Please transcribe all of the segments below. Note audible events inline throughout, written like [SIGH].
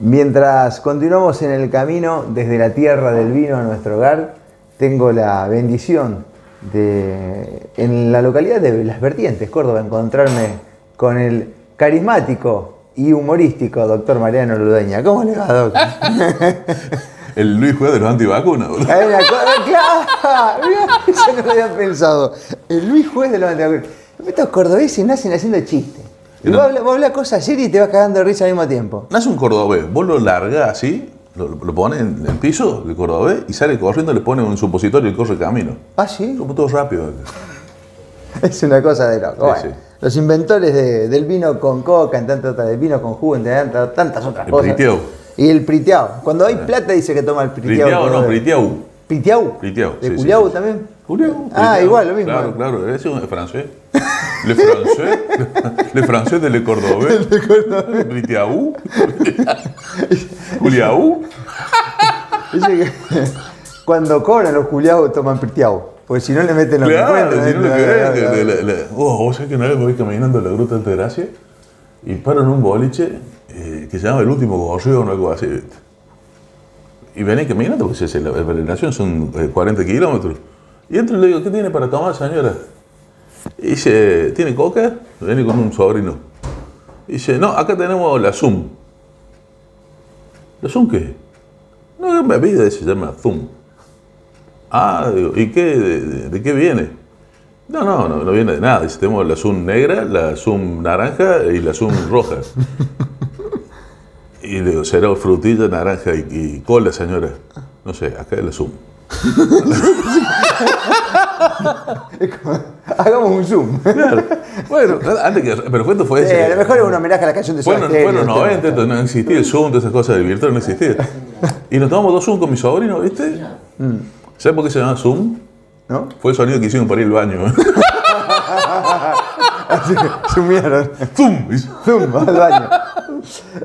Mientras continuamos en el camino desde la tierra del vino a nuestro hogar, tengo la bendición de, en la localidad de Las Vertientes, Córdoba, encontrarme con el carismático y humorístico doctor Mariano Ludeña. ¿Cómo le va, doctor? [LAUGHS] El Luis Juez de los antivacunas. cosa- claro, eso no lo había pensado. El Luis Juez de los antivacunas. Estos cordobeses nacen haciendo chistes. Y No. vos hablas, vos hablas cosas serias y te vas cagando de risa al mismo tiempo. Nace un cordobés, vos lo largás así, lo, lo pones en el piso, el cordobés, y sale corriendo, le pone un supositorio y corre camino. Ah, sí. Como todo rápido. [LAUGHS] Es una cosa de loco. Sí, Bueno, sí. Los inventores de- del vino con coca, en tantas otras, del vino con jugo, en tantas, tantas otras El cosas. priteau. Y el priteado. Cuando hay plata dice que toma el priteado. Priteau, no, Priteau. ¿Priteau? Priteau, ¿De sí, Culiau también? Julián. Ah, igual, lo mismo. Claro, claro, es un francés. Le francés, [LAUGHS] le francés de le cordobés. Priteau. Juliau. Dice que [LAUGHS] cuando cobran los culiados toman priteau. Porque si no le meten los Claro, si no ¿eh? Oh, vos sabés que una vez voy caminando en la Gruta de Altagracia y paro en un boliche eh, que se llama El Último Gorrión o algo así. ¿viste? Y venía caminando, porque es la, peregrinación son eh, 40 kilómetros. Y entro y le digo, ¿qué tiene para tomar, señora? Y dice, ¿tiene coca? Viene con un sobrino. Y dice, no, acá tenemos la Zoom. ¿La Zoom qué? No, es una bebida, se llama Zoom. Ah, digo, ¿y qué, de, de- de qué viene? No, no, no, no viene de nada. Dice, tenemos la Zoom negra, la Zoom naranja y la Zoom roja. [LAUGHS] y le digo, será frutilla, naranja y, y cola, señora. No sé, acá es la Zoom. [LAUGHS] Hagamos un zoom. Claro. Bueno, [LAUGHS] antes que. Pero fue ese. Eh, a lo mejor es un homenaje a la canción de Soda los este, 90, entonces no existía el Zoom, todas esas cosas de virtual no existía. Y nos tomamos dos Zoom con mi sobrino, ¿viste? ¿Sabes por qué se llama Zoom? ¿No? Fue el sonido que hicieron para ir al baño. [LAUGHS] Así que zoomieron. ¡Zoom! Zoom, al baño.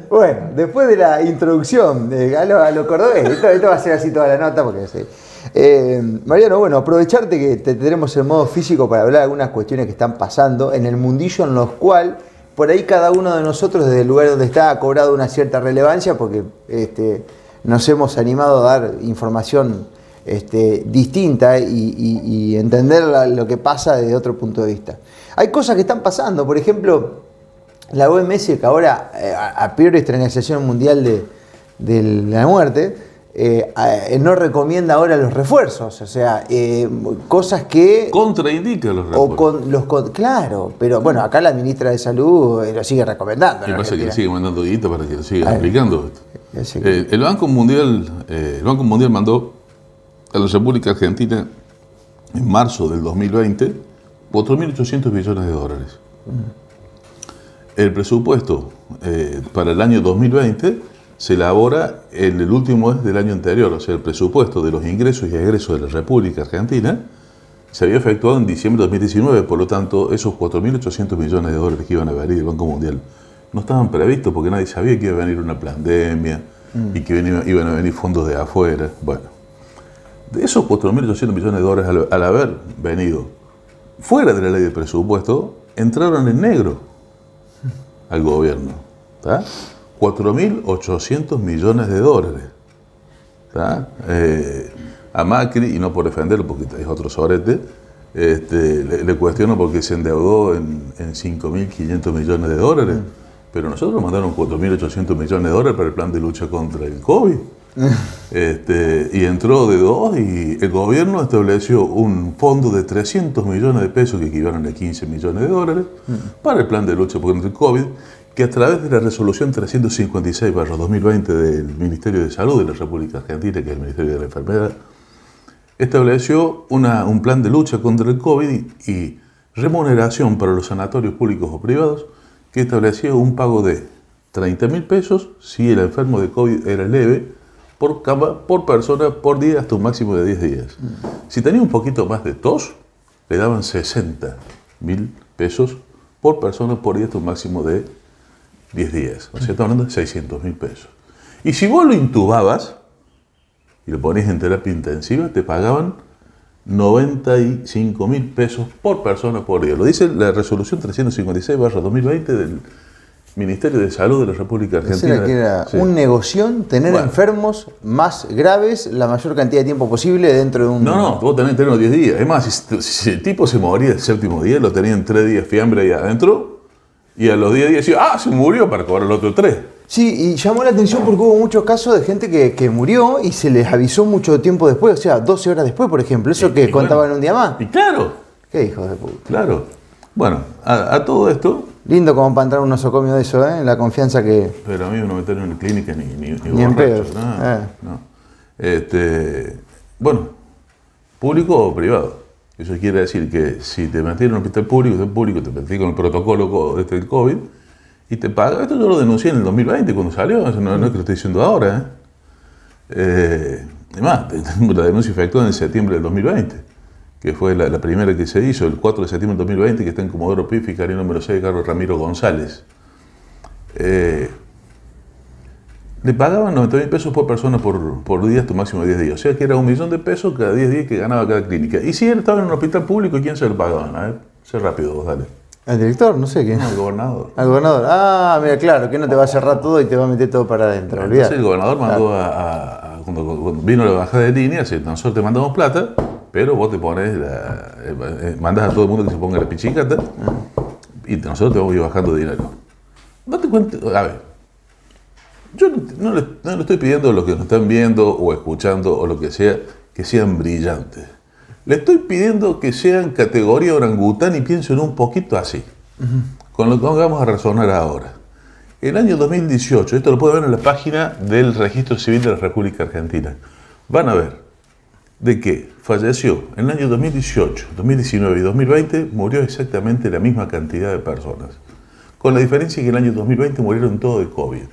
Bueno, después de la introducción de, a, lo, a lo cordobés, esto, esto va a ser así toda la nota porque sí. Eh, Mariano, bueno, aprovecharte que te tenemos en modo físico para hablar de algunas cuestiones que están pasando en el mundillo en los cual por ahí cada uno de nosotros desde el lugar donde está ha cobrado una cierta relevancia porque este, nos hemos animado a dar información este, distinta y, entender lo que pasa desde otro punto de vista. Hay cosas que están pasando, por ejemplo, la OMS, que ahora, eh, a a priori Organización Mundial de la Muerte, eh, eh, no recomienda ahora los refuerzos, o sea, eh, cosas que... Contraindica los o refuerzos. con los con- claro, pero bueno, acá la ministra de Salud lo sigue recomendando. Y pasa que le sigue mandando para que lo siga aplicando. Que- Eh, el Banco Mundial, el Banco Mundial mandó a la República Argentina en marzo del 2020 4.800 millones de dólares. El presupuesto para el año 2020 se elabora en el último mes del año anterior, o sea, el presupuesto de los ingresos y egresos de la República Argentina se había efectuado en diciembre de 2019, por lo tanto, esos 4.800 millones de dólares que iban a venir del Banco Mundial no estaban previstos porque nadie sabía que iba a venir una pandemia y que iban a venir fondos de afuera. Bueno, de esos 4.800 millones de dólares al, al haber venido fuera de la ley de presupuesto, entraron en negro al gobierno. ¿tá? 4.800 millones de dólares. Eh, a Macri, y no por defenderlo porque es otro sorete, este, le, le cuestiono porque se endeudó en, en 5.500 millones de dólares, pero nosotros nos mandaron 4.800 millones de dólares para el plan de lucha contra el COVID. [LAUGHS] Este, y entró de dos y el gobierno estableció un fondo de 300 millones de pesos que equivalen a 15 millones de dólares para el plan de lucha contra el COVID, que a través de la resolución 356-2020 del Ministerio de Salud de la República Argentina, que es el Ministerio de la Enfermedad, estableció una- un plan de lucha contra el COVID y, y remuneración para los sanatorios públicos o privados que establecía un pago de 30 mil pesos si el enfermo de COVID era leve por cama, por persona, por día, hasta un máximo de 10 días. Si tenía un poquito más de tos, le daban 60 mil pesos por persona, por día, hasta un máximo de 10 días. O sea, estamos hablando de 600 mil pesos. Y si vos lo intubabas y lo ponías en terapia intensiva, te pagaban 95 mil pesos por persona por día. Lo dice la resolución 356-2020 del Ministerio de Salud de la República Argentina. era que era Sí. un negoción tener Bueno. enfermos más graves la mayor cantidad de tiempo posible dentro de un... No, no, vos tenés que tener los 10 días. Es más, si, si el tipo se moría el séptimo día, lo tenían 3 días fiambre ahí adentro, y a los 10 días decía, ah, se murió para cobrar los otros 3. Sí, y llamó la atención porque hubo muchos casos de gente que, que murió y se les avisó mucho tiempo después, o sea, 12 horas después, por ejemplo. Eso que y bueno. contaban un día más. Y claro, Qué hijos de puta. claro. Bueno, a, a todo esto, Lindo como para entrar un nosocomio de eso, ¿eh? La confianza que... pero a mí no me metieron en clínica ni, ni, ni, Ni en pedo. no, Eh. no. Este, bueno, público o privado. Eso quiere decir que si te metieron en un hospital público, hospital público, te metí con el protocolo co- este del COVID y te paga. Esto yo lo denuncié en el 2020 cuando salió, no, no es que lo estoy diciendo ahora. ¿eh? Eh, además, la denuncia efectuada en septiembre del 2020, que fue la, primera que se hizo, el 4 de septiembre del 2020, que está en Comodoro Pi, fiscalía número 6, Carlos Ramiro González. Eh, le pagaban 90 mil pesos por persona por, por día, un máximo de 10 días. O sea que era un millón de pesos cada 10 días que ganaba cada clínica. Y si él estaba en un hospital público, ¿quién se lo pagaban? A ver, sé rápido vos, dale. ¿El director? No sé quién. No, el gobernador. Al gobernador. Ah, mira, claro, que no te va a cerrar todo y te va a meter todo para adentro. Entonces el gobernador mandó a, a- a- cuando, cuando vino la bajada de línea, dice, nosotros te mandamos plata, pero vos te pones, la- eh, eh, mandas a todo el mundo que se ponga la pichicata y nosotros te vamos a ir bajando dinero. Date cuenta, a ver, yo no, le, no le estoy pidiendo a los que nos están viendo o escuchando o lo que sea, que sean brillantes. Le estoy pidiendo que sean categoría orangután y piensen un poquito así, con lo que vamos a razonar ahora. El año 2018, esto lo pueden ver en la página del Registro Civil de la República Argentina. Van a ver de que falleció en el año 2018, 2019 y 2020, murió exactamente la misma cantidad de personas. Con la diferencia que en el año 2020 murieron todos de COVID.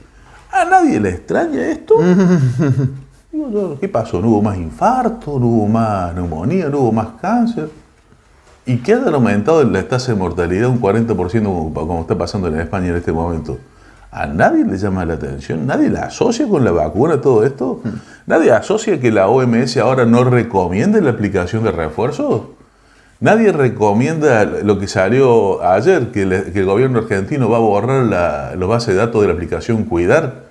¿A nadie le extraña esto? [LAUGHS] Digo yo, ¿Qué pasó? ¿No hubo más infarto? ¿No hubo más neumonía? ¿No hubo más cáncer? ¿Y que hayan aumentado la tasa de mortalidad un 40% como, como está pasando en España en este momento? ¿A nadie le llama la atención? ¿Nadie la asocia con la vacuna todo esto? ¿Nadie asocia que la OMS ahora no recomiende la aplicación de refuerzos? ¿Nadie recomienda lo que salió ayer, que, le- que el gobierno argentino va a borrar la, los bases de datos de la aplicación Cuidar?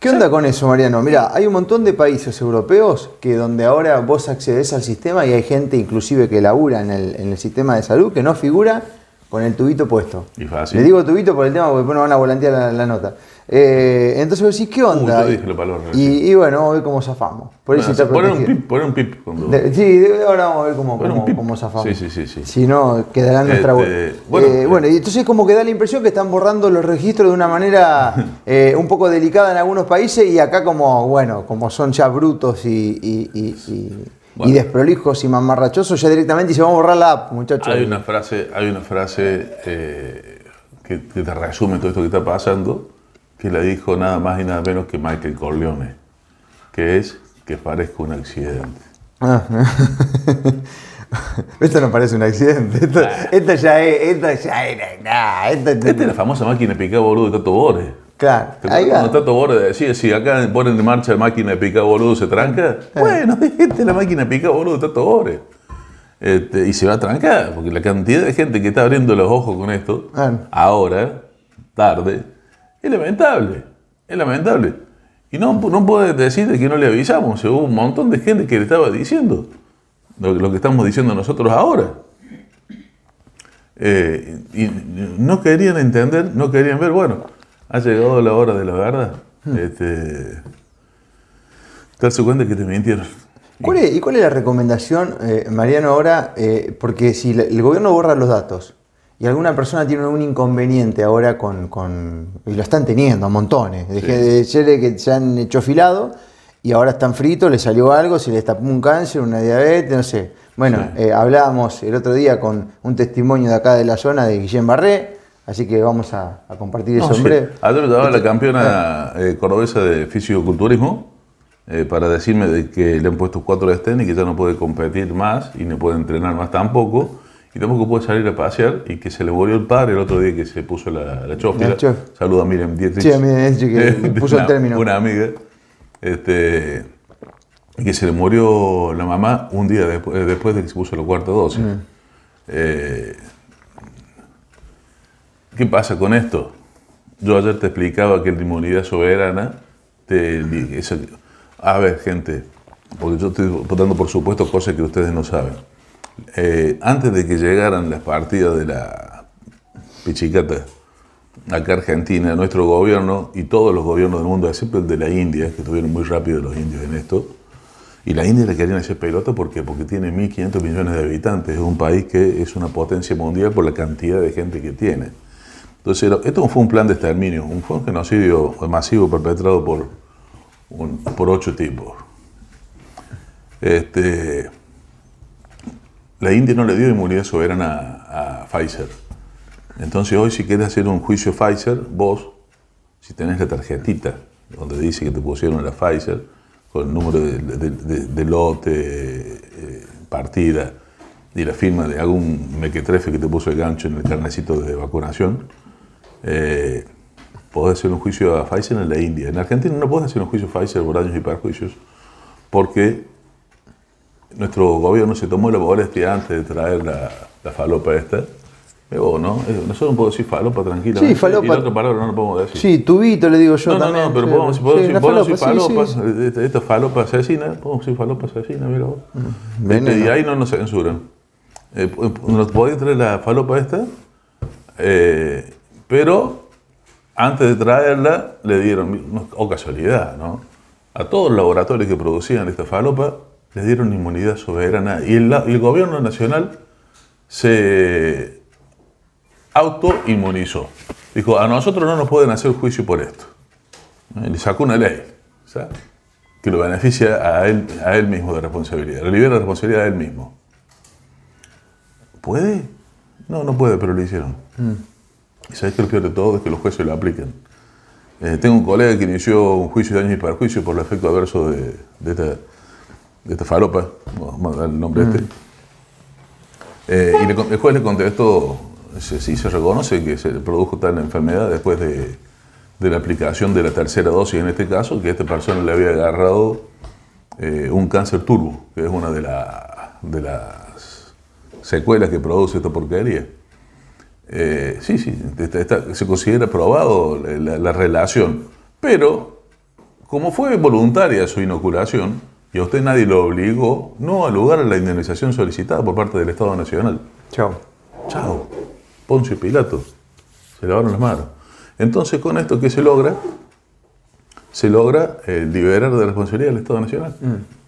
¿Qué onda con eso, Mariano? Mira, hay un montón de países europeos que donde ahora vos accedes al sistema y hay gente inclusive que labura en el, en el sistema de salud que no figura con el tubito puesto. Y fácil. Le digo tubito por el tema porque después nos van a volantear la, la nota. Eh, entonces vos decís, ¿qué onda? yo dije la palabra y, y bueno, vamos a ver cómo zafamos. Por Bueno, poner un pip, poner un pip cuando- De- sí, de- ahora vamos a ver cómo, cómo, cómo zafamos. Sí, sí, sí, sí. Si no, quedará en nuestra Este, bueno, Eh, bueno, y entonces como que da la impresión que están borrando los registros de una manera [LAUGHS] eh, un poco delicada en algunos países y acá como, bueno, como son ya brutos y, y- y- Bueno. y desprolijos y mamarrachosos, ya directamente se van a borrar la app, muchachos. Hay una frase, hay una frase eh, que, que te resume todo esto que está pasando, que la dijo nada más y nada menos que Michael Corleone, que es que parezca un accidente. Ah. [LAUGHS] esto no parece un accidente. Esto, esto ya es, esto ya es, nah, esto- Esta es la famosa máquina de picar boludo de Tato Bores. Claro, ¿Te ahí va. cuando Tato Bores decía, si acá ponen en marcha la máquina de picar boludo se tranca? Eh. Bueno, [LAUGHS] esta es la máquina de picar boludo de Tato Bores. Este, y se va a trancar, porque la cantidad de gente que está abriendo los ojos con esto, Ah. ahora, tarde, es lamentable. Es lamentable. Y no, no puedes decir de que no le avisamos. Hubo un montón de gente que le estaba diciendo lo, lo que estamos diciendo nosotros ahora. Eh, y no querían entender, no querían ver, bueno, ha llegado la hora de la verdad. Este, darse cuenta que te mintieron. ¿Cuál es- ¿Y cuál es la recomendación, eh, Mariano, ahora? Eh, porque si el gobierno borra los datos y alguna persona tiene un inconveniente ahora con, con- y lo están teniendo a montones, de, Sí. de seres que se han hecho filado y ahora están fritos, les salió algo, se les tapó un cáncer, una diabetes, no sé. Bueno, Sí. eh, hablábamos el otro día con un testimonio de acá de la zona de Guillén Barré, así que vamos a, a compartir eso No, en sí. breve. Ayer me llamaba la campeona eh, cordobesa de fisiculturismo eh, para decirme de que le han puesto cuatro estén y que ya no puede competir más y no puede entrenar más tampoco. Y tampoco puede salir a pasear y que se le murió el padre el otro día que se puso la, la chófila. La chof. Saluda a Miriam Dietrich. Sí, a Miriam Dietrich que [LAUGHS] puso el Una- término. Una amiga. Este, y que se le murió la mamá un día despu- eh, después de que se puso la cuarta dosis. Mm. Eh, ¿Qué pasa con esto? yo ayer te explicaba que la inmunidad soberana, te, a ver, gente, porque yo estoy dando por supuesto cosas que ustedes no saben. Eh, antes de que llegaran las partidas de la pichicata acá Argentina, nuestro gobierno y todos los gobiernos del mundo, excepto el de la India, que estuvieron muy rápido los indios en esto, y la India le querían hacer pelota porque, porque tiene 1.500 millones de habitantes, es un país que es una potencia mundial por la cantidad de gente que tiene. Entonces, esto fue un plan de exterminio, un, fue un genocidio masivo perpetrado por, por ocho tipos. Este, la India no le dio inmunidad soberana a, Pfizer. Entonces hoy si quieres hacer un juicio Pfizer, vos, si tenés la tarjetita donde dice que te pusieron la Pfizer, con el número de, lote, eh, partida y la firma de algún mequetrefe que te puso el gancho en el carnecito de vacunación, eh, podés hacer un juicio a Pfizer en la India. En Argentina no podés hacer un juicio Pfizer por daños y perjuicios porque nuestro gobierno se tomó la molestia antes de traer la, la falopa esta. ¿no? Nosotros no podemos decir falopa tranquilamente. Sí, falopa. Y la otra palabra no lo podemos decir. Sí, tubito le digo yo no, también. No, no, pero podemos, podemos, sí, podemos decir falopa. Sí, sí. Esta, esta, falopa asesina, podemos decir falopa asesina, mira vos. Mm, y ahí no nos censuran. Eh, nos podía traer la falopa esta, eh, pero antes de traerla le dieron, o oh casualidad, ¿no? A todos los laboratorios que producían esta falopa les dieron inmunidad soberana y el, el gobierno nacional se autoinmunizó. Dijo, a nosotros no nos pueden hacer juicio por esto. Y le sacó una ley que lo beneficia a él, a él mismo de responsabilidad, le libera de responsabilidad a él mismo. ¿Puede? No, no puede, pero lo hicieron. Mm. Y sabes que lo peor de todo es que los jueces lo aplican. Eh, tengo un colega que inició un juicio de daños y perjuicios por el efecto adverso de, de esta de esta falopa, vamos a dar el nombre este. Eh, y el juez le contestó, sí, se reconoce que se produjo tal enfermedad después de, la aplicación de la tercera dosis, en este caso, que esta persona le había agarrado eh, un cáncer turbo, que es una de, de las secuelas que produce esta porquería. Eh, sí, sí, se considera probado la, la relación, pero como fue voluntaria su inoculación, y a usted nadie lo obligó no a lugar a la indemnización solicitada por parte del Estado Nacional. Chao. Chao. Poncio y Pilato. Se lavaron las manos. Entonces, con esto, ¿qué se logra? Se logra eh, liberar de responsabilidad al Estado Nacional. Mm.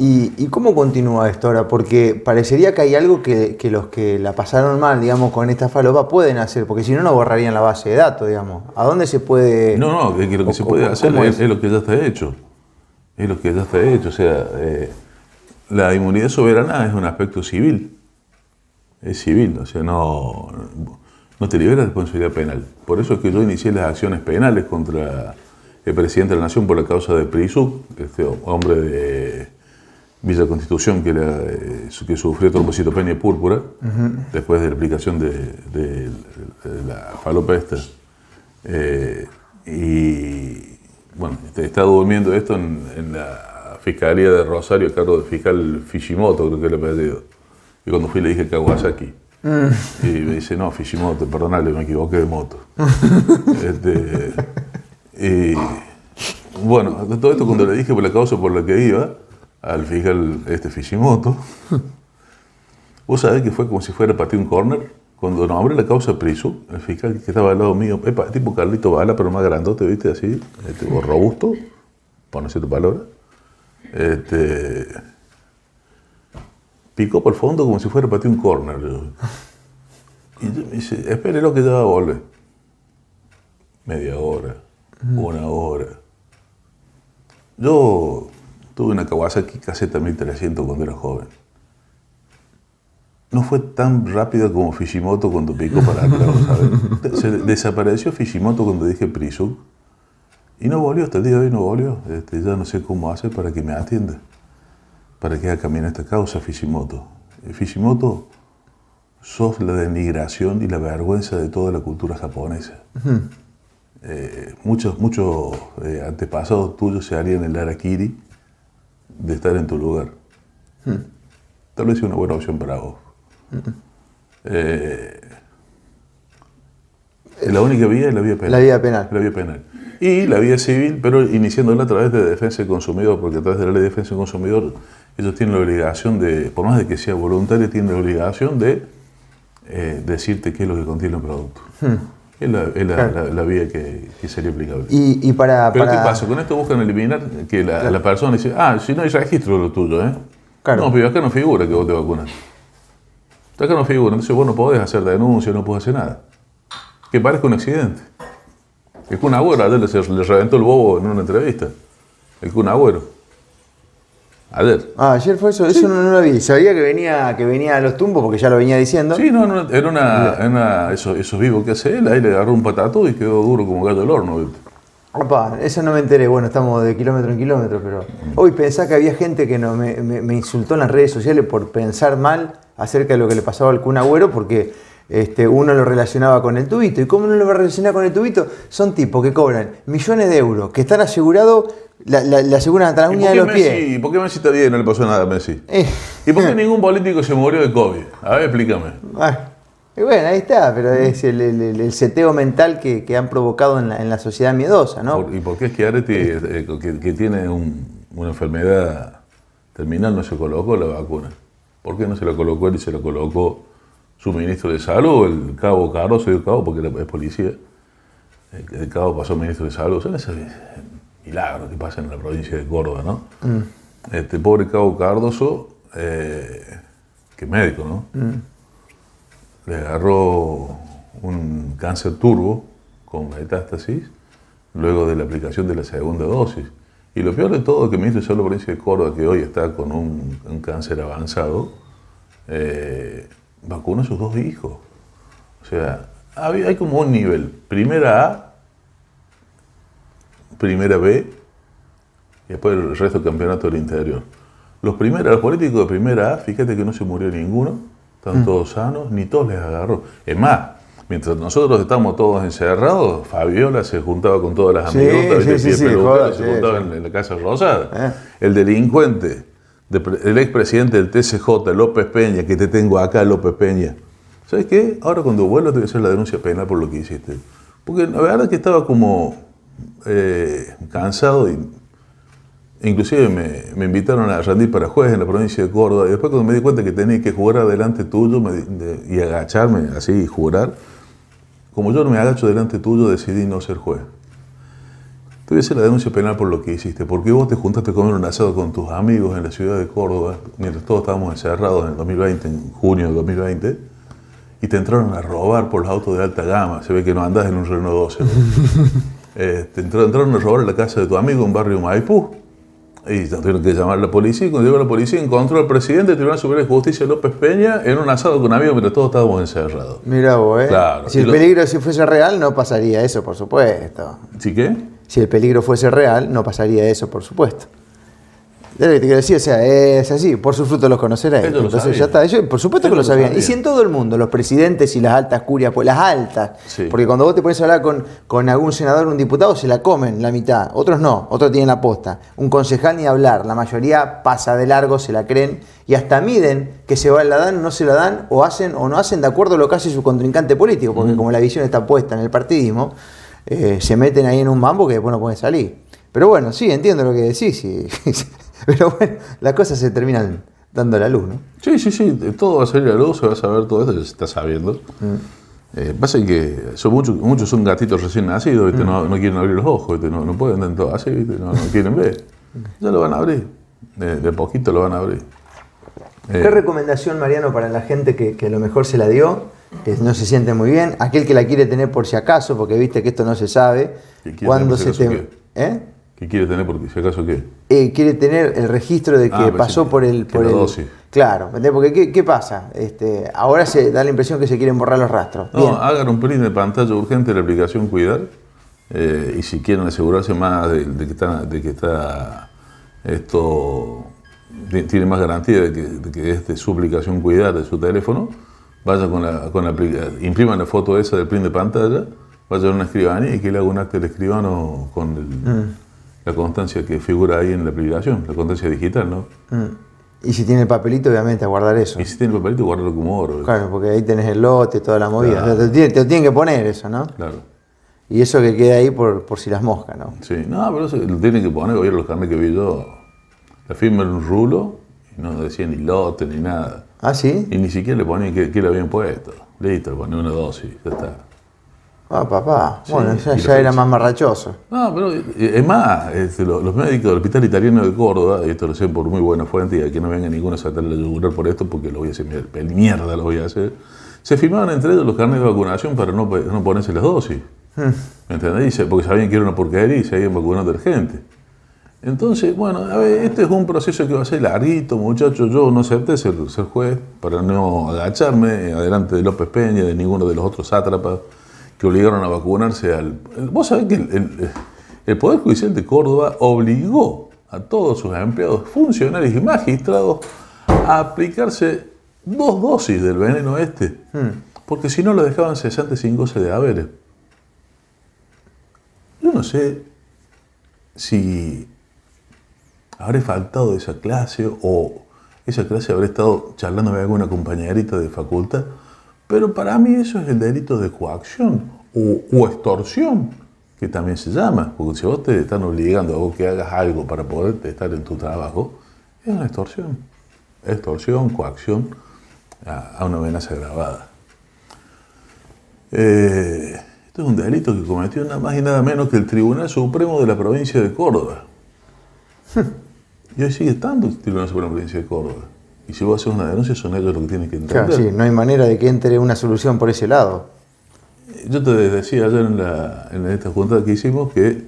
¿Y, cómo continúa esto ahora? Porque parecería que hay algo que, los que la pasaron mal, digamos, con esta falopa pueden hacer, porque si no, no borrarían la base de datos, digamos. ¿A dónde se puede...? No, no, que lo que se puede hacer es lo que ya está hecho es lo que ya está hecho. O sea, eh, la inmunidad soberana es un aspecto civil. Es civil, o sea, no, no te libera de responsabilidad penal. Por eso es que yo inicié las acciones penales contra el presidente de la Nación por la causa de Prisub, este hombre de Villa Constitución que, eh, que sufrió trombocitopenia púrpura después de la aplicación de, la falopesta. Eh, y bueno, está durmiendo esto en, la Fiscalía de Rosario, cargo del fiscal Fishimoto, creo que el apellido. Y cuando fui le dije Kawasaki. Mm. Y me dice, no, Fishimoto, perdonale, me equivoqué de moto. [LAUGHS] este, y bueno, todo esto cuando le dije por la causa por la que iba al fiscal este Fishimoto, [LAUGHS] vos sabés que fue como si fuera para ti un corner cuando nombré la causa Prisu, el fiscal que estaba al lado mío, tipo Carlito Bala, pero más grandote, ¿viste? Así, este, robusto, por no tu palabra. Este, picó por el fondo como si fuera para ti un corner. Y yo me dice, espérelo que ya va a volver. Media hora, una hora. Yo tuve una Kawasaki caseta 1300 cuando era joven no fue tan rápido como Fishimoto cuando picó para el lado, ¿sabes? Se desapareció Fishimoto cuando dije Prisuk y no volvió, hasta el día de hoy no volvió. Este, ya no sé cómo hacer para que me atienda, para que haga camino esta causa Fishimoto. Eh, Fishimoto, sos la denigración y la vergüenza de toda la cultura japonesa. Eh, muchos muchos eh, antepasados tuyos se harían el Arakiri de estar en tu lugar. Tal vez sea una buena opción para vos. Eh, La única vía es la vía penal. La vía penal. La vía penal. Y la vía civil, pero iniciándola a través de defensa del consumidor, porque a través de la ley de defensa del consumidor ellos tienen la obligación de, por más de que sea voluntario, tienen la obligación de eh, decirte qué es lo que contiene el producto. Hmm. Es, la, es la- la- la vía que, que sería aplicable. Y, y para, Pero para- ¿qué pasa? Con esto buscan eliminar que la, la persona dice, ah, si no hay registro de lo tuyo, ¿eh? Claro. No, pero acá no figura que vos te vacunas. Acá no figura, entonces vos no podés hacer denuncia, no podés hacer nada. Que parezca un accidente. El Kun Agüero ayer le, se- le reventó el bobo en una entrevista. El Kun Agüero. Ayer. Ah, ayer fue eso, eso no, no lo vi. Sabía que venía, que venía a los tumbos porque ya lo venía diciendo. Sí, no, no, era una, era una eso, esos vivos que hace él, ahí le agarró un patatú y quedó duro como gallo del horno. ¿viste? Opa, eso no me enteré. Bueno, estamos de kilómetro en kilómetro, pero hoy pensá que había gente que no, me, me- me insultó en las redes sociales por pensar mal acerca de lo que le pasaba al Kun Agüero porque este, uno lo relacionaba con el tubito. ¿Y cómo no lo va a relacionar con el tubito? Son tipos que cobran millones de euros, que están asegurados, la, la- le aseguran hasta las ¿Y uñas por de los pies. ¿y por qué Messi está bien y no le pasó nada a Messi? Eh, ¿Y por qué ningún político se murió de COVID? A ver, explícame. ah, y bueno, ahí está, pero es el, el- el- seteo mental que, que han provocado en la, en la sociedad miedosa, ¿no? ¿Y por qué es que Areti, eh, que, que tiene un- una enfermedad terminal, no se colocó la vacuna? ¿Por qué no se la colocó él y se la colocó su ministro de salud, el cabo Carlos, el cabo porque es policía? El, el cabo pasó ministro de salud. Son esos milagros que pasan en la provincia de Córdoba, ¿no? Este pobre cabo Cardoso, eh, que es médico, ¿no? le agarró un cáncer turbo con metástasis luego de la aplicación de la segunda dosis. Y lo peor de todo es que de Salud de la provincia de Córdoba, que hoy está con un, un cáncer avanzado, eh, vacuna a sus dos hijos. O sea, hay, hay como un nivel, primera A, primera B, y después el resto del campeonato del interior. Los, primeros, los políticos de primera A, fíjate que no se murió ninguno, están todos sanos, ni todos les agarró. Es más, mientras nosotros estamos todos encerrados, Fabiola se juntaba con todas las Sí, amigotas, sí, sí, se juntaba. En, la Casa Rosada. Eh. El delincuente, el expresidente del TCJ, López Peña, que te tengo acá, López Peña. ¿Sabes qué? Ahora cuando vuelva te voy a hacer la denuncia penal por lo que hiciste. Porque la verdad es que estaba como eh, cansado y Inclusive me, me invitaron a rendir para juez en la provincia de Córdoba y después cuando me di cuenta que tenía que jugar delante tuyo me di- de- y agacharme así y jurar, como yo no me agacho delante tuyo decidí no ser juez. Te voy a hacer la denuncia penal por lo que hiciste, porque vos te juntaste a comer un asado con tus amigos en la ciudad de Córdoba, mientras todos estábamos encerrados en el 2020, en junio del 2020, y te entraron a robar por los autos de alta gama. Se ve que no andás en un Renault 12. ¿no? [LAUGHS] Eh, te entra- entraron a robar a la casa de tu amigo en barrio Maipú. Y tuvieron que llamar a la policía. Y cuando llegó la policía, encontró al presidente del Tribunal Superior de Justicia, López Peña, en un asado con amigos mientras todos estábamos encerrados. Mira vos, ¿eh? Claro, Si y el lo- peligro si fuese real, no pasaría eso, por supuesto. ¿Sí qué? Si el peligro fuese real, no pasaría eso, por supuesto. Es lo que te quiero decir, o sea, es así, por sus frutos los conoceréis. Lo Entonces ya está, ellos por supuesto que lo sabían. Y si en todo el mundo, los presidentes y las altas curias, pues las altas, Sí. porque cuando vos te pones a hablar con, con algún senador o un diputado, se la comen la mitad, otros no, otros tienen la posta. Un concejal ni hablar, la mayoría pasa de largo, se la creen y hasta miden que se va, la dan no se la dan, o hacen o no hacen de acuerdo a lo que hace su contrincante político, porque como la visión está puesta en el partidismo, eh, se meten ahí en un mambo que después no pueden salir. Pero bueno, sí, entiendo lo que decís. sí. [LAUGHS] [LAUGHS] Pero bueno, las cosas se terminan dando la luz, ¿no? Sí, sí, sí, todo va a salir a la luz, se va a saber todo esto, se está sabiendo. Eh, pasa que son muchos, muchos son gatitos recién nacidos, ¿viste? No, no quieren abrir los ojos, ¿viste? No, no pueden todo así, ¿viste? No, no quieren ver. Ya lo van a abrir, de, de poquito lo van a abrir. Eh, ¿Qué recomendación, Mariano, para la gente que, que a lo mejor se la dio, que no se siente muy bien, aquel que la quiere tener por si acaso, porque viste que esto no se sabe, ¿Que quiere cuando se te... ¿Eh? ¿Qué quiere tener? Porque si acaso qué. Eh, quiere tener el registro de que Ah, pasó que- por el... Por el dosis. Claro, porque ¿qué, qué pasa? Este, ahora se da la impresión que se quieren borrar los rastros. Bien. No, hagan un print de pantalla urgente de la aplicación Cuidar. eh, y si quieren asegurarse más de, de que, está, de que está esto ti- tiene más garantía de que, de que es de su aplicación Cuidar de su teléfono, vaya con la, con la impriman la foto esa del print de pantalla, vaya a una escribanía y que le haga un acta del escribano con el- Mm. La constancia que figura ahí en la aplicación, la constancia digital, ¿no? Mm. Y si tiene el papelito, obviamente, a guardar eso. Y si tiene el papelito, guardarlo como oro. Claro, porque ahí tenés el lote, toda la movida. Claro. Te, te lo tienen que poner eso, ¿no? Claro. Y eso que queda ahí por, por si las moscas, ¿no? Sí, no, pero eso lo tienen que poner, oye, los carnes que vi yo, la firma en un rulo y no decía ni lote ni nada. ¿Ah, sí? Y ni siquiera le ponían que, que le habían puesto. Listo, le ponían una dosis, ya está. Ah, papá. Sí, bueno, ya, y ya la era más marrachoso. No, pero eh, es más, este, lo- los médicos del Hospital Italiano de Córdoba, y esto lo sé por muy buena fuente, y aquí no venga ninguno a saltarle la yugular por esto, porque lo voy a hacer, mierda lo voy a hacer, se firmaban entre ellos los carnes de vacunación para no, no ponerse las dosis. ¿Me entendés? Porque sabían que era una porquería y se habían vacunado a la gente. Entonces, bueno, a ver, este es un proceso que va a ser larguito, muchachos. Yo no acepté ser, ser juez para no agacharme adelante de López Peña, de ninguno de los otros sátrapas que obligaron a vacunarse al... Vos sabés que el, el- el Poder Judicial de Córdoba obligó a todos sus empleados, funcionarios y magistrados a aplicarse dos dosis del veneno este, porque si no lo dejaban cesante sin goce de haberes. Yo no sé si habré faltado de esa clase o esa clase habré estado charlando con alguna compañerita de facultad, pero para mí eso es el delito de coacción o, o extorsión, que también se llama, porque si vos te están obligando a vos que hagas algo para poder estar en tu trabajo, es una extorsión. Extorsión, coacción a, a una amenaza grabada. Eh, esto es un delito que cometió nada más y nada menos que el Tribunal Supremo de la provincia de Córdoba. Y hoy sigue estando el Tribunal Supremo de la provincia de Córdoba. Y si vos haces una denuncia, son ellos los que tienen que entender. Claro, sí, no hay manera de que entre una solución por ese lado. Yo te decía ayer en, la- en esta junta que hicimos que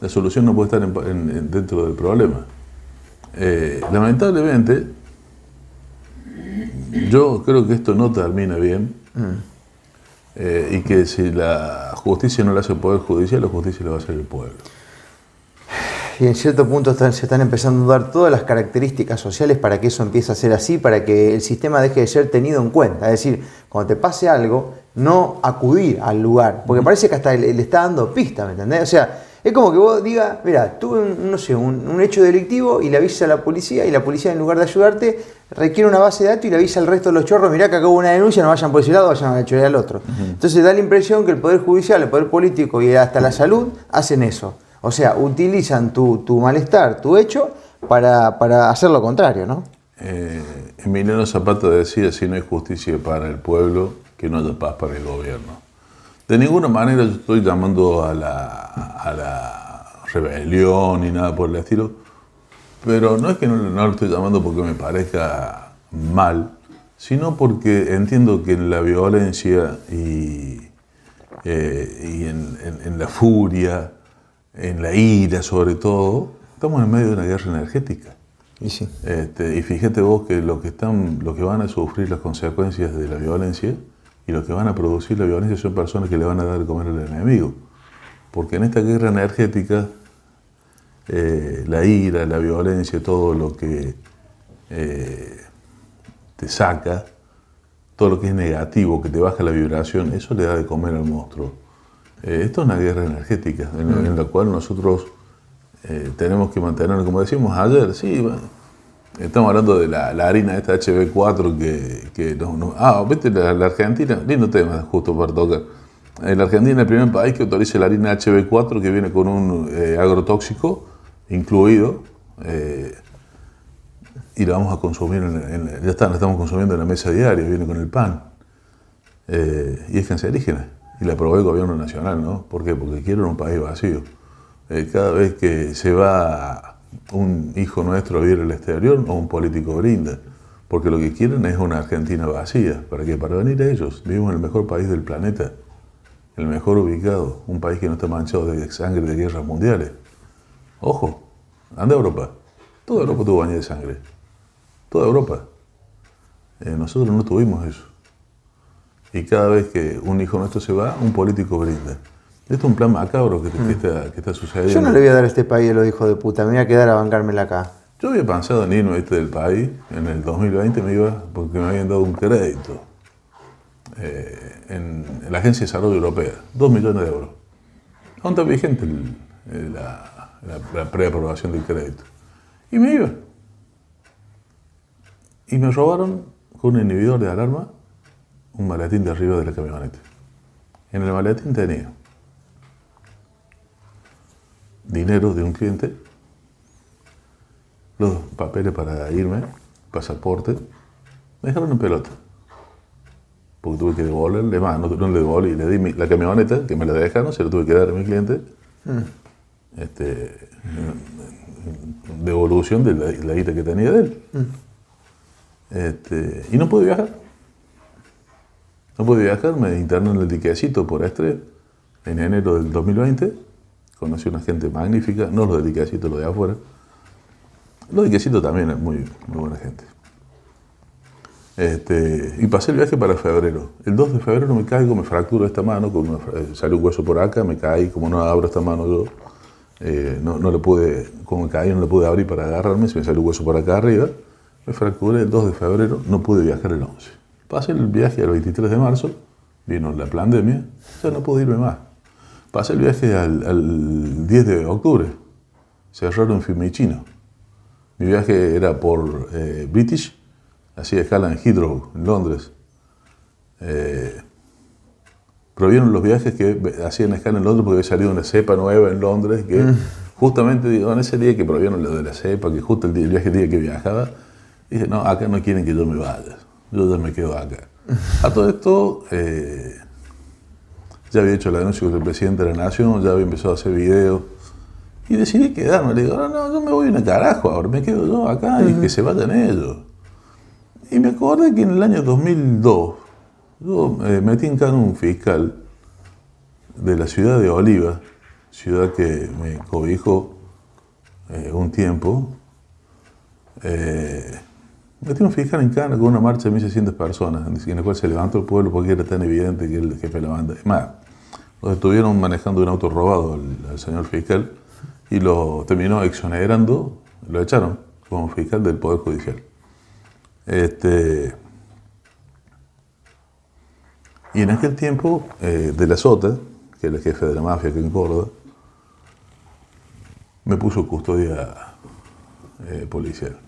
la solución no puede estar en- en- en- dentro del problema. Eh, lamentablemente, yo creo que esto no termina bien eh, y que si la justicia no la hace el Poder Judicial, la justicia la va a hacer el pueblo. Y en cierto punto están- se están empezando a dar todas las características sociales para que eso empiece a ser así, para que el sistema deje de ser tenido en cuenta. Es decir, cuando te pase algo, no acudir al lugar. Porque parece que hasta le, le está dando pista, ¿me entendés? O sea, es como que vos digas, mira, tuve un, no sé, un, un hecho delictivo y le avisas a la policía y la policía en lugar de ayudarte requiere una base de datos y le avisa al resto de los chorros, mirá que acá hubo una denuncia, no vayan por ese lado, vayan a chorear al otro. Entonces da la impresión que el Poder Judicial, el Poder Político y hasta la salud hacen eso. O sea, utilizan tu, tu malestar, tu hecho, para, para hacer lo contrario, ¿no? Eh, Emiliano Zapata decía, si no hay justicia para el pueblo, que no haya paz para el gobierno. De ninguna manera yo estoy llamando a la, a la rebelión ni nada por el estilo, pero no es que no, no lo estoy llamando porque me parezca mal, sino porque entiendo que en la violencia y, eh, y en, en- en la furia, en la ira sobre todo, estamos en medio de una guerra energética. Y sí. Este, y fíjate vos que los que están, los que van a sufrir las consecuencias de la violencia y los que van a producir la violencia son personas que le van a dar de comer al enemigo. Porque en esta guerra energética, eh, la ira, la violencia, todo lo que eh, te saca, todo lo que es negativo, que te baja la vibración, eso le da de comer al monstruo. Eh, esto es una guerra energética en, en la cual nosotros eh, tenemos que mantener, como decimos ayer, sí, bueno, estamos hablando de la, la harina esta HB4 que, que Ah, viste, la, la Argentina, lindo tema justo para tocar. Eh, La Argentina es el primer país que autoriza la harina HB4 que viene con un eh, agrotóxico incluido y la vamos a consumir, en, en- ya está, la estamos consumiendo en la mesa diaria, viene con el pan. Y es cancerígena. Y la aprobó el gobierno nacional, ¿no? ¿Por qué? Porque quieren un país vacío. Eh, cada vez que se va un hijo nuestro a vivir al exterior, o un político brinda. Porque lo que quieren es una Argentina vacía. ¿Para qué? Para venir a ellos. Vivimos en el mejor país del planeta. El mejor ubicado. Un país que no está manchado de sangre de guerras mundiales. Ojo, anda a Europa. Toda Europa tuvo baño de sangre. Toda Europa. Eh, nosotros no tuvimos eso. Y cada vez que un hijo nuestro se va, un político brinda. Esto es un plan macabro que, que está, que está sucediendo. Yo no le voy a dar a este país a los hijos de puta, me voy a quedar a bancármela acá. Yo había pensado en irme este del país, en el 2020 me iba porque me habían dado un crédito eh, en, en la Agencia de Desarrollo Europea, 2 millones de euros. Aún está vigente el- el- la, la- la preaprobación del crédito. Y me iba. Y me robaron con un inhibidor de alarma un maletín de arriba de la camioneta. En el maletín tenía dinero de un cliente, los papeles para irme, pasaporte, me dejaron en pelota. Porque tuve que devolverle más, no, no le devolví, le di la camioneta que me la dejaron, se la tuve que dar a mi cliente. Mm. Este, devolución de la, la guita que tenía de él. Mm. Este, y no pude viajar. No pude viajar, me interné en el diquecito por Estre en enero del 2020. Conocí una gente magnífica, no los de diquecito, los de afuera. Los de diquecito también es muy, muy buena gente. Este, y pasé el viaje para febrero. El 2 de febrero me caigo, me fracturo esta mano, con eh, sale un hueso por acá, me caí, como no abro esta mano yo, eh, no, no, le pude, como caí, no le pude abrir para agarrarme, se me salió un hueso por acá arriba, me fracturé el 2 de febrero, no pude viajar el 11. Pasé el viaje el 23 de marzo, vino la pandemia, ya no pude irme más. Pasé el viaje al, 10 de octubre, cerraron Fiumicino. Mi viaje era por eh, British, hacía escala en Heathrow, en Londres. Eh, prohibieron los viajes que hacían escala en Londres porque había salido una cepa nueva en Londres que mm. justamente digo, en ese día que prohibieron lo de la cepa, que justo el, día, el viaje el día que viajaba, dije, no, acá no quieren que yo me vaya, yo ya me quedo acá. A todo esto, eh, ya había hecho el anuncio con el presidente de la Nación, ya había empezado a hacer videos y decidí quedarme. Le digo, no, no, yo me voy a una carajo ahora, me quedo yo acá y que se vayan ellos. Y me acordé que en el año 2002 yo eh, metí en cano un fiscal de la ciudad de Oliva, ciudad que me cobijó eh, un tiempo. Eh, un fiscal en cana con una marcha de 1.600 personas, en la cual se levantó el pueblo porque era tan evidente que el jefe de la banda. Es más, los estuvieron manejando un auto robado al, señor fiscal y lo terminó exonerando, lo echaron como fiscal del Poder Judicial. Este, y en aquel tiempo, eh, de la Sota, que era el jefe de la mafia aquí en Córdoba, me puso custodia eh, policial.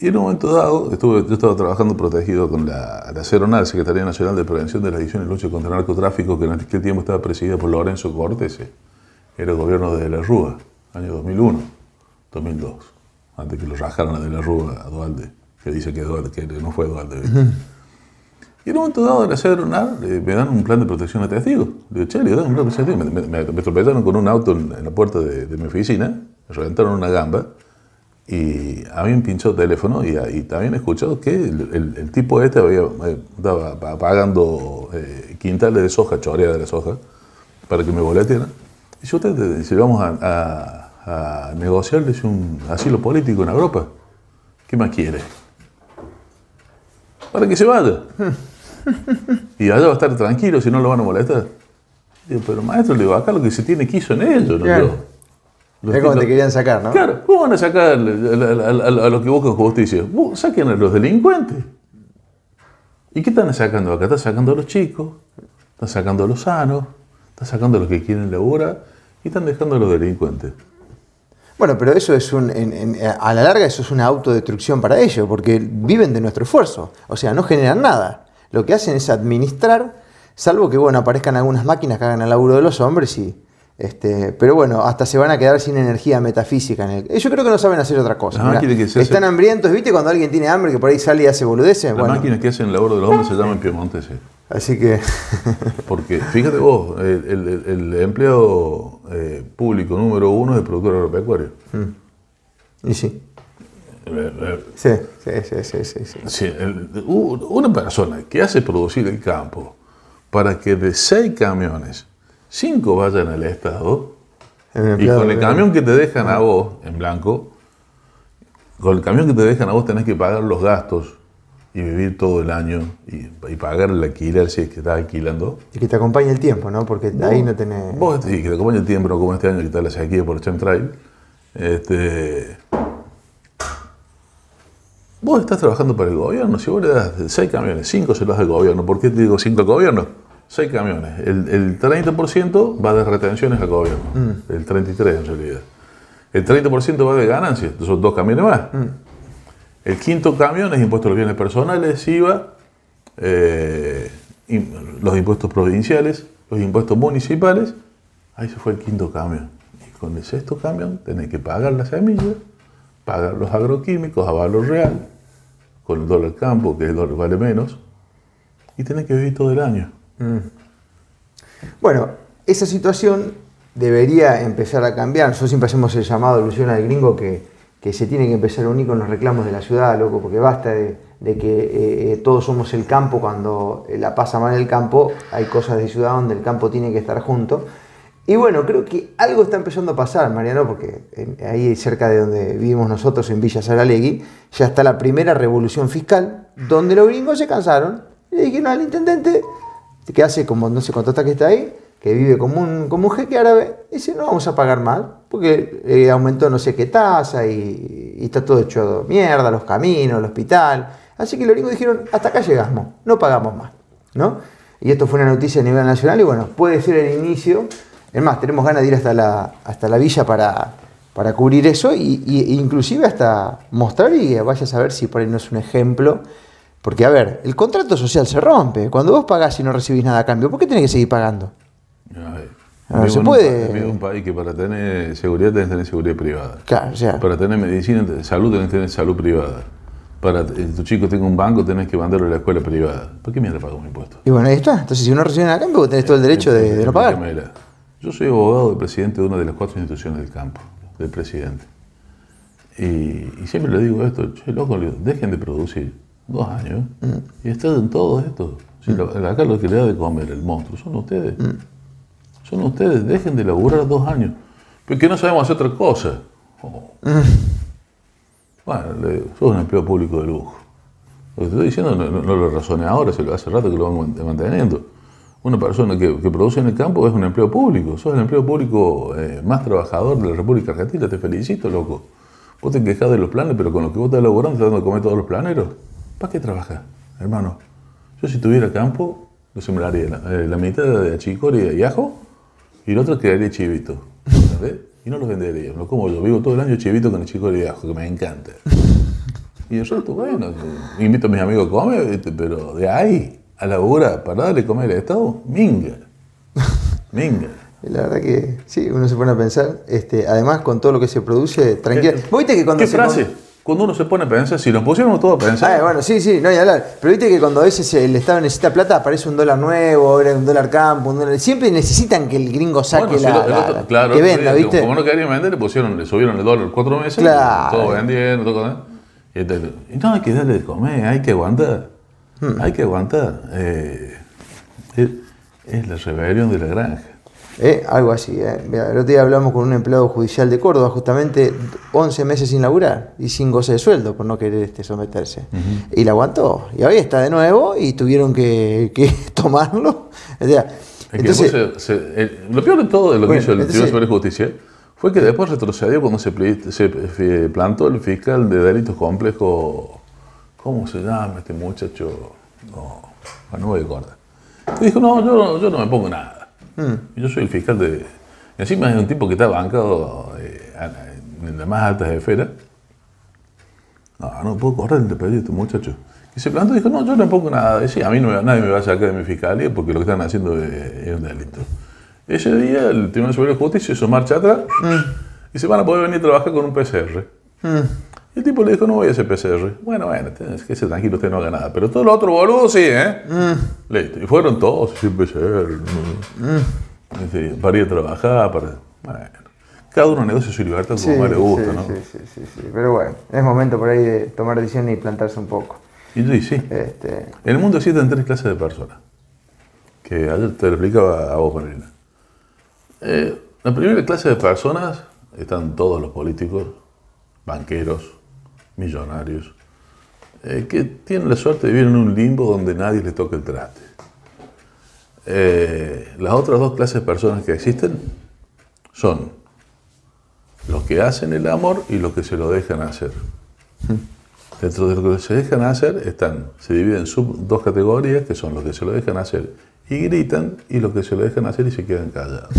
Y en un momento dado, estuve, yo estaba trabajando protegido con la, la CERONAL, Secretaría Nacional de Prevención de la Adicción y Lucha contra el Narcotráfico, que en aquel tiempo estaba presidida por Lorenzo Cortés, era el gobierno de la Rúa, año 2001, 2002 antes que lo rajaran a De la Rúa, a Dualde, que dice que, que no fue Dualde. Y en un momento dado de la Cedronar me dan un plan de protección a testigos. Le digo, che, le dan un plan de protección a testigos. Me, me, tropezaron con un auto en, la puerta de, mi oficina, me reventaron una gamba y a pinchó el teléfono y, y también he escuchado que el, el, tipo este había, eh, estaba pagando eh, quintales de soja, chorea de la soja, para que me boletearan. Y yo, te, si vamos a a negociarles un asilo político en Europa. ¿Qué más quiere? Para que se vaya. [LAUGHS] Y allá va a estar tranquilo si no lo van a molestar. Digo, pero maestro, le digo, acá lo que se tiene quiso en ellos, ¿no? Es como te querían sacar, ¿no? Claro, ¿cómo van a sacar a, los que buscan justicia? Saquen a los delincuentes. ¿Y qué están sacando acá? Están sacando a los chicos, están sacando a los sanos, están sacando a los que quieren laburar y están dejando a los delincuentes. Bueno, pero eso es un, a la larga eso es una autodestrucción para ellos, porque viven de nuestro esfuerzo, o sea, no generan nada. Lo que hacen es administrar, salvo que bueno, aparezcan algunas máquinas que hagan el laburo de los hombres y, este, pero bueno, hasta se van a quedar sin energía metafísica. En el, yo creo que no saben hacer otra cosa. están hambrientos, ¿viste? Cuando alguien tiene hambre que por ahí sale y hace boludeces. Las máquinas que hacen el laburo de los hombres se llaman piemonteses. Así que. [LAUGHS] Porque fíjate vos, el, empleado eh, público número uno es el productor agropecuario. Mm. Y sí. Eh, eh, sí, sí, sí, sí. sí, sí. una persona que hace producir el campo para que de seis camiones, cinco vayan al Estado, y con el camión que te dejan a ah. vos en blanco, con el camión que te dejan a vos tenés que pagar los gastos y vivir todo el año y, pagar el alquiler si es que estás alquilando. Y que te acompañe el tiempo, ¿no? Porque ahí no tenés... Vos, sí, que te acompañe el tiempo, no como este año que está la sequía por Chemtrail. Este, vos estás trabajando para el gobierno, si vos le das seis camiones, cinco se los das al gobierno, ¿por qué te digo cinco al gobierno? Seis camiones. El, el 30% va de retenciones al gobierno, mm. el 33% en realidad. El 30% va de ganancias, son dos camiones más. Mm. El quinto camión es impuesto a los bienes personales, IVA, eh, los impuestos provinciales, los impuestos municipales. Ahí se fue el quinto camión. Y con el sexto camión tenés que pagar las semillas, pagar los agroquímicos a valor real, con el dólar campo, que el dólar vale menos, y tenés que vivir todo el año. Mm. Bueno, esa situación debería empezar a cambiar. Nosotros siempre hacemos el llamado de ilusión al gringo que, se tiene que empezar a unir con los reclamos de la ciudad, loco, porque basta de, que eh, eh, todos somos el campo cuando la pasa mal el campo, hay cosas de ciudad donde el campo tiene que estar junto. Y bueno, creo que algo está empezando a pasar, Mariano, porque ahí cerca de donde vivimos nosotros, en Villa Saralegui, ya está la primera revolución fiscal, donde los gringos se cansaron y dijeron al intendente, que hace como no cuánto está que está ahí, que vive como un, como un jeque árabe, dice, no vamos a pagar más, porque eh, aumentó no sé qué tasa y, está todo hecho mierda, los caminos, el hospital. Así que los gringos dijeron, hasta acá llegamos, no pagamos más. ¿no? Y esto fue una noticia a nivel nacional y bueno, puede ser el inicio. Es más, tenemos ganas de ir hasta la, hasta la villa para, para cubrir eso y, inclusive hasta mostrar y vaya a saber si por ahí no es un ejemplo. Porque, a ver, el contrato social se rompe. Cuando vos pagás y no recibís nada a cambio, ¿por qué tenés que seguir pagando? No, se puede. Un, un país que para tener seguridad tenés que tener seguridad privada. Claro, o sea. Para tener medicina, salud tenés que tener salud privada. Para que tu chico tenga un banco tenés que mandarlo a la escuela privada. ¿Por qué mierda pago un impuesto? Y bueno, ahí está. Entonces, si uno recibe nada a cambio, vos tenés todo el derecho de, no pagar. Yo soy abogado del presidente de una de las cuatro instituciones del campo, del presidente. Y, siempre le digo esto, che, loco, dejen de producir dos años mm. y estén en todo esto. Mm. acá lo que le da de comer el monstruo son ustedes. Son ustedes, dejen de laburar dos años. Porque no sabemos hacer otra cosa. Oh. Bueno, le sos un empleo público de lujo. Lo que te estoy diciendo no, lo razoné ahora, se lo hace rato que lo van manteniendo. Una persona que, produce en el campo es un empleo público. Sos el empleo público eh, más trabajador de la República Argentina. Te felicito, loco. Vos te quejás de los planes, pero con lo que vos estás laburando, estás dando de comer todos los planeros. ¿Para qué trabajas, hermano? Yo si tuviera campo, lo sembraría la, eh, la mitad de achicoria y ajo y el otro quedaría chivito. Y no los vendería. Lo como yo. Vivo todo el año chivito con chico de ajo, que me encanta. Y resto, bueno, invito a mis amigos a comer, pero de ahí a la hora para darle comer al Estado, minga. Minga. La verdad que sí, uno se pone a pensar, este, además con todo lo que se produce, tranquilo. ¿Viste que cuando ¿Qué frase? Cuando uno se pone a pensar, si nos pusiéramos todos a pensar. Ah, bueno, sí, sí, no hay hablar. Pero viste que cuando a veces el Estado necesita plata, aparece un dólar nuevo, ahora un dólar campo, un dólar... Siempre necesitan que el gringo saque la, claro, que venda, ¿viste? Como no querían vender, le pusieron, le subieron el dólar cuatro meses, claro. todo vendiendo, todo y, y no hay que darle de comer, hay que aguantar. Hmm. Hay que aguantar. Eh, es la rebelión de la granja. Eh, algo así. Eh. el otro día hablamos con un empleado judicial de Córdoba, justamente 11 meses sin laburar y sin goce de sueldo por no querer este, someterse. Y la aguantó. Y hoy está de nuevo y tuvieron que, [LAUGHS] tomarlo. entonces, lo peor de todo de lo que hizo el Tribunal Superior de Justicia fue que después retrocedió cuando se, plantó el fiscal de delitos complejos. ¿Cómo se llama este muchacho? No, no voy a acordar. Y dijo: No, yo, yo no me pongo nada. Mm. Yo soy el fiscal de. Encima es un tipo que está bancado eh, en las más altas esferas. No, no puedo correr el de este muchacho. Y se plantó y dijo: No, yo no pongo nada. Decía, a mí no, nadie me va a sacar de mi fiscalía porque lo que están haciendo es, un delito. Ese día el Tribunal Superior de Justicia hizo marcha atrás mm. y se van a poder venir a trabajar con un PCR. Mm. El tipo le dijo, no voy a hacer PCR. Bueno, bueno, tienes que ser tranquilo, usted no haga nada. Pero todo lo otro boludo sí, ¿eh? Mm. Listo. Y fueron todos sin PCR. Mm. para ir a trabajar, para... Bueno. Cada uno negocia su libertad como más le gusta, ¿no? Sí, sí, sí, sí. Pero bueno, es momento por ahí de tomar decisiones y plantarse un poco. Y yo sí. Este... En el mundo existen tres clases de personas. Que ayer te explicaba a vos, Marina. Eh, la primera clase de personas están todos los políticos, banqueros, millonarios, eh, que tienen la suerte de vivir en un limbo donde nadie les toca el trate. Eh, las otras dos clases de personas que existen son los que hacen el amor y los que se lo dejan hacer. [LAUGHS] Dentro de lo que se dejan hacer están, se dividen en sub dos categorías que son los que se lo dejan hacer y gritan y los que se lo dejan hacer y se quedan callados.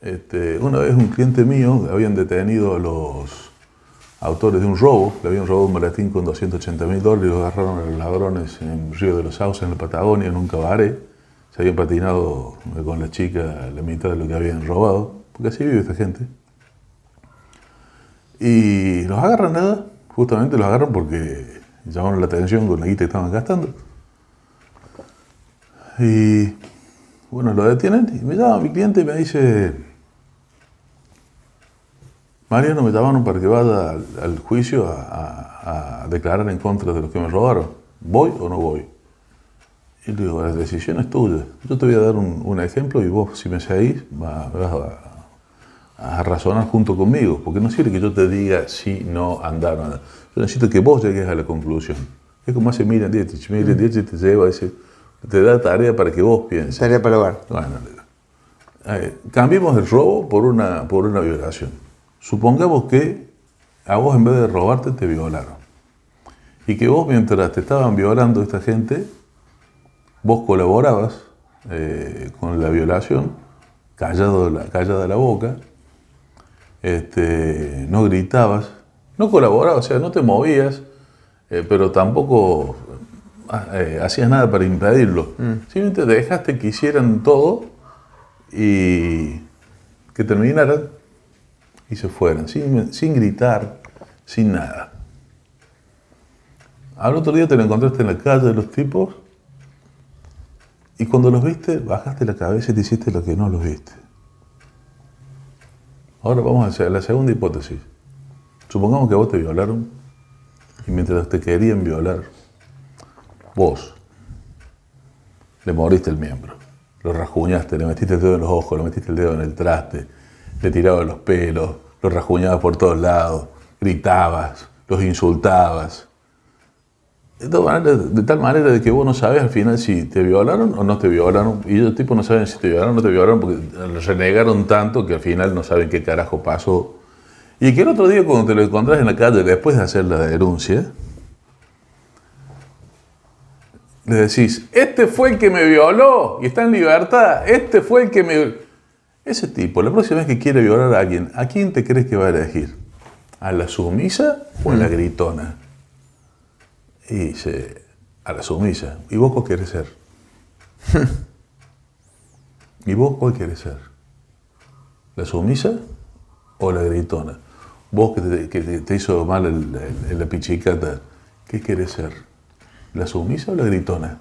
Este, una vez un cliente mío habían detenido a los autores de un robo, le habían robado un maletín con 280 mil dólares, lo agarraron a los ladrones en Río de los Sauces, en la Patagonia, en un cabaret. Se habían patinado con la chica la mitad de lo que habían robado, porque así vive esta gente. Y los agarran nada, justamente los agarran porque llamaron la atención con la guita que estaban gastando. Y bueno, lo detienen y me llama mi cliente y me dice, Mariano, me llamaron para que vaya al, juicio a, declarar en contra de los que me robaron. ¿Voy o no voy? Y le digo, la decisión es tuya. Yo te voy a dar un, ejemplo y vos, si me seguís, vas a, a, razonar junto conmigo. Porque no sirve que yo te diga si no andar. Nada. Yo necesito que vos llegues a la conclusión. Es como hace Miriam Dietrich. Miriam Dietrich te lleva, ese, te da tarea para que vos pienses. Tarea para hogar. Bueno, eh, cambiemos el robo por una, por una violación. Supongamos que a vos en vez de robarte te violaron. Y que vos mientras te estaban violando esta gente, vos colaborabas eh, con la violación, callado la, callada la boca, este, no gritabas, no colaborabas, o sea, no te movías, eh, pero tampoco eh, hacías nada para impedirlo. Mm. Simplemente dejaste que hicieran todo y que terminaran y se fueron, sin, gritar, sin nada. Al otro día te lo encontraste en la calle de los tipos y cuando los viste, bajaste la cabeza y te hiciste lo que no los viste. Ahora vamos a hacer la segunda hipótesis. Supongamos que vos te violaron y mientras te querían violar, vos le moriste el miembro, lo rasguñaste, le metiste el dedo en los ojos, le metiste el dedo en el traste, le tirabas los pelos, los rajuñabas por todos lados, gritabas, los insultabas. De, tal manera de que vos no sabes al final si te violaron o no te violaron. Y ellos tipo no saben si te violaron o no te violaron porque los renegaron tanto que al final no saben qué carajo pasó. Y que el otro día cuando te lo encontrás en la calle después de hacer la denuncia, le decís, este fue el que me violó y está en libertad, este fue el que me... Ese tipo, la próxima vez que quiere violar a alguien, ¿a quién te crees que va a elegir? ¿A la sumisa o a la mm. gritona? Y dice, a la sumisa. ¿Y vos cuál quieres ser? [LAUGHS] ¿Y vos cuál quieres ser? ¿La sumisa o la gritona? Vos que te, hizo mal el, la pichicata, ¿qué quieres ser? ¿La sumisa o la gritona?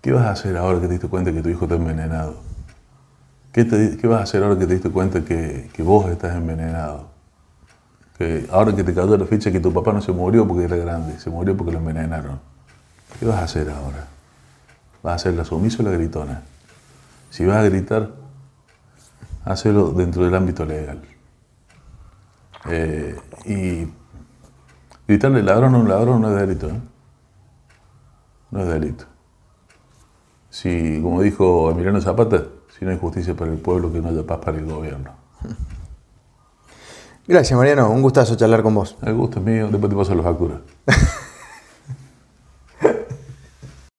¿Qué vas a hacer ahora que te diste cuenta que tu hijo está envenenado? ¿Qué, vas a hacer ahora que te diste cuenta que, vos estás envenenado? Que ahora que te cayó la ficha que tu papá no se murió porque era grande, se murió porque lo envenenaron. ¿Qué vas a hacer ahora? ¿Vas a hacer la sumisa o la gritona? Si vas a gritar, hazlo dentro del ámbito legal. Eh, y gritarle ladrón a un ladrón no es delito. ¿eh? No es delito. Si, como dijo Emiliano Zapata, si no hay justicia para el pueblo, que no haya paz para el gobierno. [LAUGHS] Gracias, Mariano. Un gustazo charlar con vos. El gusto es mío. Después te paso la factura. [LAUGHS]